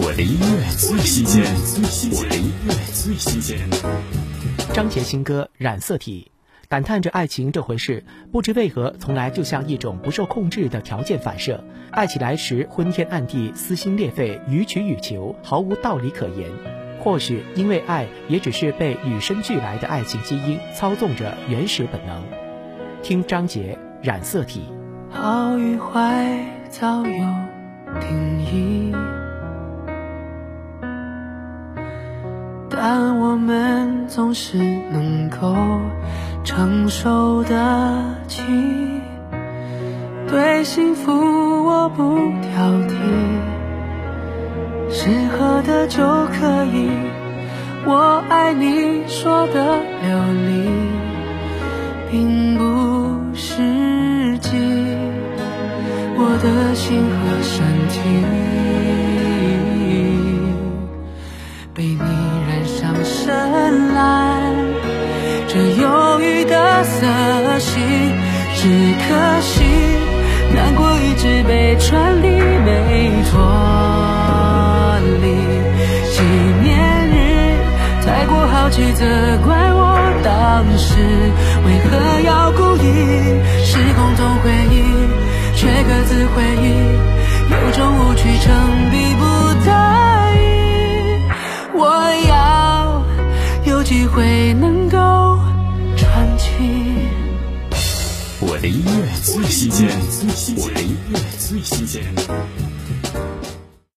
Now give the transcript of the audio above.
我的音乐最新鲜，我的音乐最新鲜。张杰新歌《染色体》，感叹着爱情这回事，不知为何从来就像一种不受控制的条件反射，爱起来时昏天暗地、撕心裂肺、予取予求，毫无道理可言。或许因为爱，也只是被与生俱来的爱情基因操纵着原始本能。听张杰《染色体》。好与坏早有定义，但我们总是能够承受得起。对幸福我不挑剔，适合的就可以。我爱你说的流利，并不是记我的心和身体被你这忧郁的色系，只可惜难过一直被传递没脱离。纪念日太过好奇，责怪我当时为何要故意，时空总会。机会能够传奇。我的音乐最新鲜，我的音乐最新鲜。